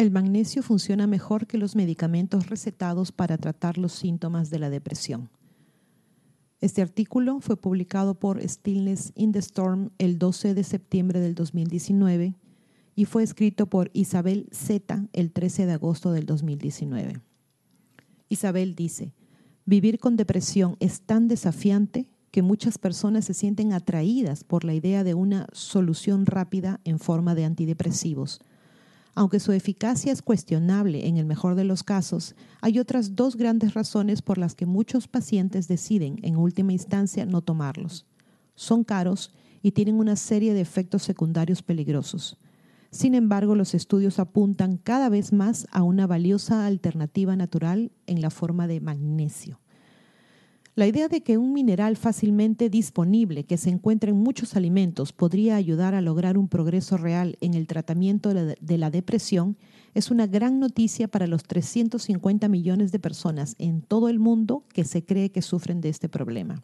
El magnesio funciona mejor que los medicamentos recetados para tratar los síntomas de la depresión. Este artículo fue publicado por Stillness in the Storm el 12 de septiembre del 2019 y fue escrito por Isabel Z el 13 de agosto del 2019. Isabel dice, vivir con depresión es tan desafiante que muchas personas se sienten atraídas por la idea de una solución rápida en forma de antidepresivos aunque su eficacia es cuestionable en el mejor de los casos, hay otras dos grandes razones por las que muchos pacientes deciden, en última instancia, no tomarlos. Son caros y tienen una serie de efectos secundarios peligrosos. Sin embargo, los estudios apuntan cada vez más a una valiosa alternativa natural en la forma de magnesio. La idea de que un mineral fácilmente disponible que se encuentra en muchos alimentos podría ayudar a lograr un progreso real en el tratamiento de la depresión es una gran noticia para los 350 millones de personas en todo el mundo que se cree que sufren de este problema.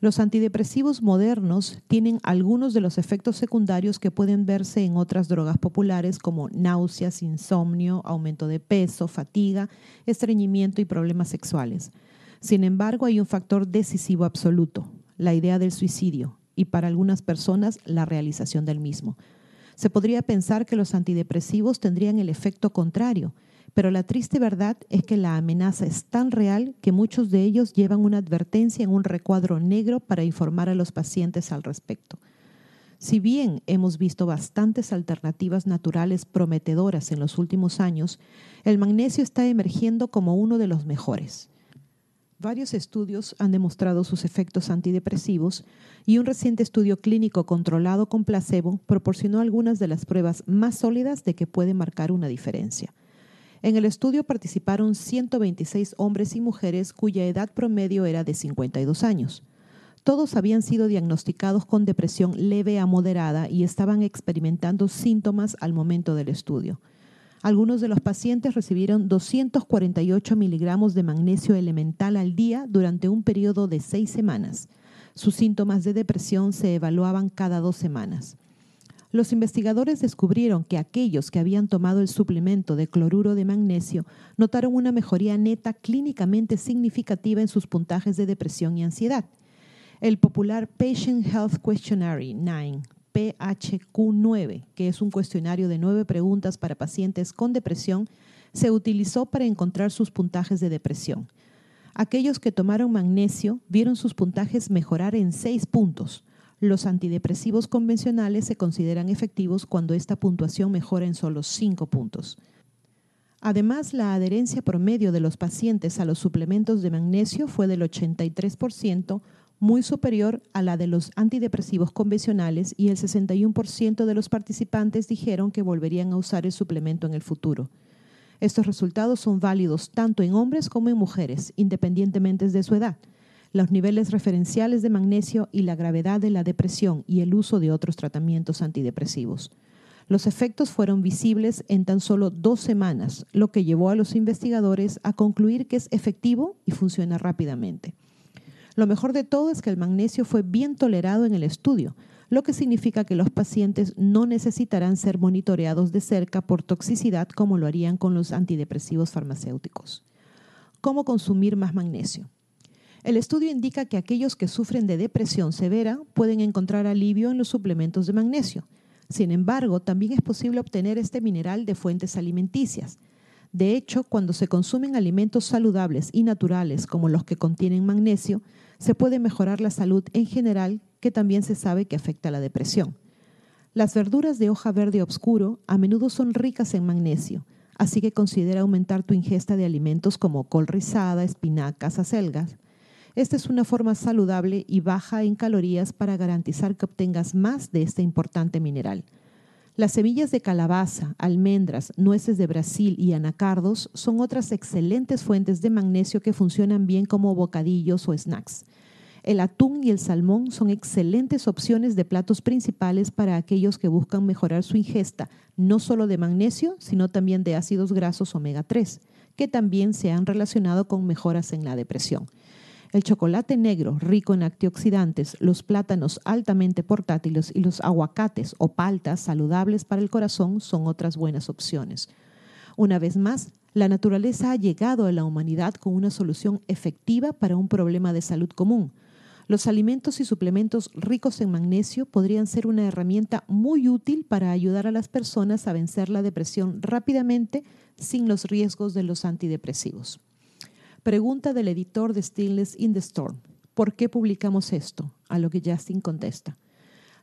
Los antidepresivos modernos tienen algunos de los efectos secundarios que pueden verse en otras drogas populares como náuseas, insomnio, aumento de peso, fatiga, estreñimiento y problemas sexuales. Sin embargo, hay un factor decisivo absoluto, la idea del suicidio, y para algunas personas la realización del mismo. Se podría pensar que los antidepresivos tendrían el efecto contrario, pero la triste verdad es que la amenaza es tan real que muchos de ellos llevan una advertencia en un recuadro negro para informar a los pacientes al respecto. Si bien hemos visto bastantes alternativas naturales prometedoras en los últimos años, el magnesio está emergiendo como uno de los mejores. Varios estudios han demostrado sus efectos antidepresivos y un reciente estudio clínico controlado con placebo proporcionó algunas de las pruebas más sólidas de que puede marcar una diferencia. En el estudio participaron 126 hombres y mujeres cuya edad promedio era de 52 años. Todos habían sido diagnosticados con depresión leve a moderada y estaban experimentando síntomas al momento del estudio. Algunos de los pacientes recibieron 248 miligramos de magnesio elemental al día durante un periodo de seis semanas. Sus síntomas de depresión se evaluaban cada dos semanas. Los investigadores descubrieron que aquellos que habían tomado el suplemento de cloruro de magnesio notaron una mejoría neta clínicamente significativa en sus puntajes de depresión y ansiedad. El popular Patient Health Questionnaire 9 PHQ9, que es un cuestionario de nueve preguntas para pacientes con depresión, se utilizó para encontrar sus puntajes de depresión. Aquellos que tomaron magnesio vieron sus puntajes mejorar en seis puntos. Los antidepresivos convencionales se consideran efectivos cuando esta puntuación mejora en solo cinco puntos. Además, la adherencia promedio de los pacientes a los suplementos de magnesio fue del 83%, muy superior a la de los antidepresivos convencionales y el 61% de los participantes dijeron que volverían a usar el suplemento en el futuro. Estos resultados son válidos tanto en hombres como en mujeres, independientemente de su edad. Los niveles referenciales de magnesio y la gravedad de la depresión y el uso de otros tratamientos antidepresivos. Los efectos fueron visibles en tan solo dos semanas, lo que llevó a los investigadores a concluir que es efectivo y funciona rápidamente. Lo mejor de todo es que el magnesio fue bien tolerado en el estudio, lo que significa que los pacientes no necesitarán ser monitoreados de cerca por toxicidad como lo harían con los antidepresivos farmacéuticos. ¿Cómo consumir más magnesio? El estudio indica que aquellos que sufren de depresión severa pueden encontrar alivio en los suplementos de magnesio. Sin embargo, también es posible obtener este mineral de fuentes alimenticias. De hecho, cuando se consumen alimentos saludables y naturales como los que contienen magnesio, se puede mejorar la salud en general, que también se sabe que afecta a la depresión. Las verduras de hoja verde oscuro a menudo son ricas en magnesio, así que considera aumentar tu ingesta de alimentos como col rizada, espinacas, acelgas. Esta es una forma saludable y baja en calorías para garantizar que obtengas más de este importante mineral. Las semillas de calabaza, almendras, nueces de Brasil y anacardos son otras excelentes fuentes de magnesio que funcionan bien como bocadillos o snacks. El atún y el salmón son excelentes opciones de platos principales para aquellos que buscan mejorar su ingesta, no solo de magnesio, sino también de ácidos grasos omega 3, que también se han relacionado con mejoras en la depresión. El chocolate negro, rico en antioxidantes, los plátanos altamente portátiles y los aguacates o paltas saludables para el corazón son otras buenas opciones. Una vez más, la naturaleza ha llegado a la humanidad con una solución efectiva para un problema de salud común. Los alimentos y suplementos ricos en magnesio podrían ser una herramienta muy útil para ayudar a las personas a vencer la depresión rápidamente sin los riesgos de los antidepresivos. Pregunta del editor de Stillness in the Storm. ¿Por qué publicamos esto? A lo que Justin contesta.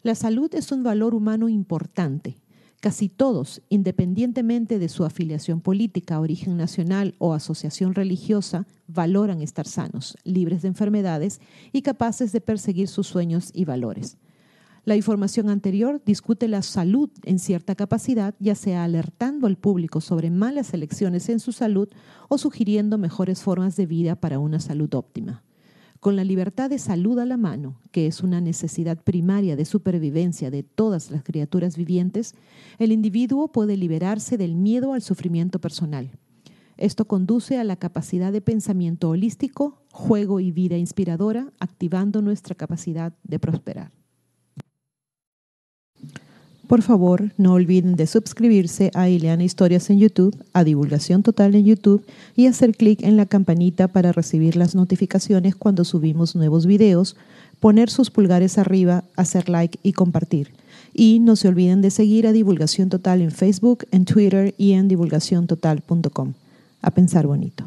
La salud es un valor humano importante. Casi todos, independientemente de su afiliación política, origen nacional o asociación religiosa, valoran estar sanos, libres de enfermedades y capaces de perseguir sus sueños y valores. La información anterior discute la salud en cierta capacidad, ya sea alertando al público sobre malas elecciones en su salud o sugiriendo mejores formas de vida para una salud óptima. Con la libertad de salud a la mano, que es una necesidad primaria de supervivencia de todas las criaturas vivientes, el individuo puede liberarse del miedo al sufrimiento personal. Esto conduce a la capacidad de pensamiento holístico, juego y vida inspiradora, activando nuestra capacidad de prosperar. Por favor, no olviden de suscribirse a Ileana Historias en YouTube, a Divulgación Total en YouTube y hacer clic en la campanita para recibir las notificaciones cuando subimos nuevos videos, poner sus pulgares arriba, hacer like y compartir. Y no se olviden de seguir a Divulgación Total en Facebook, en Twitter y en divulgaciontotal.com. A pensar bonito.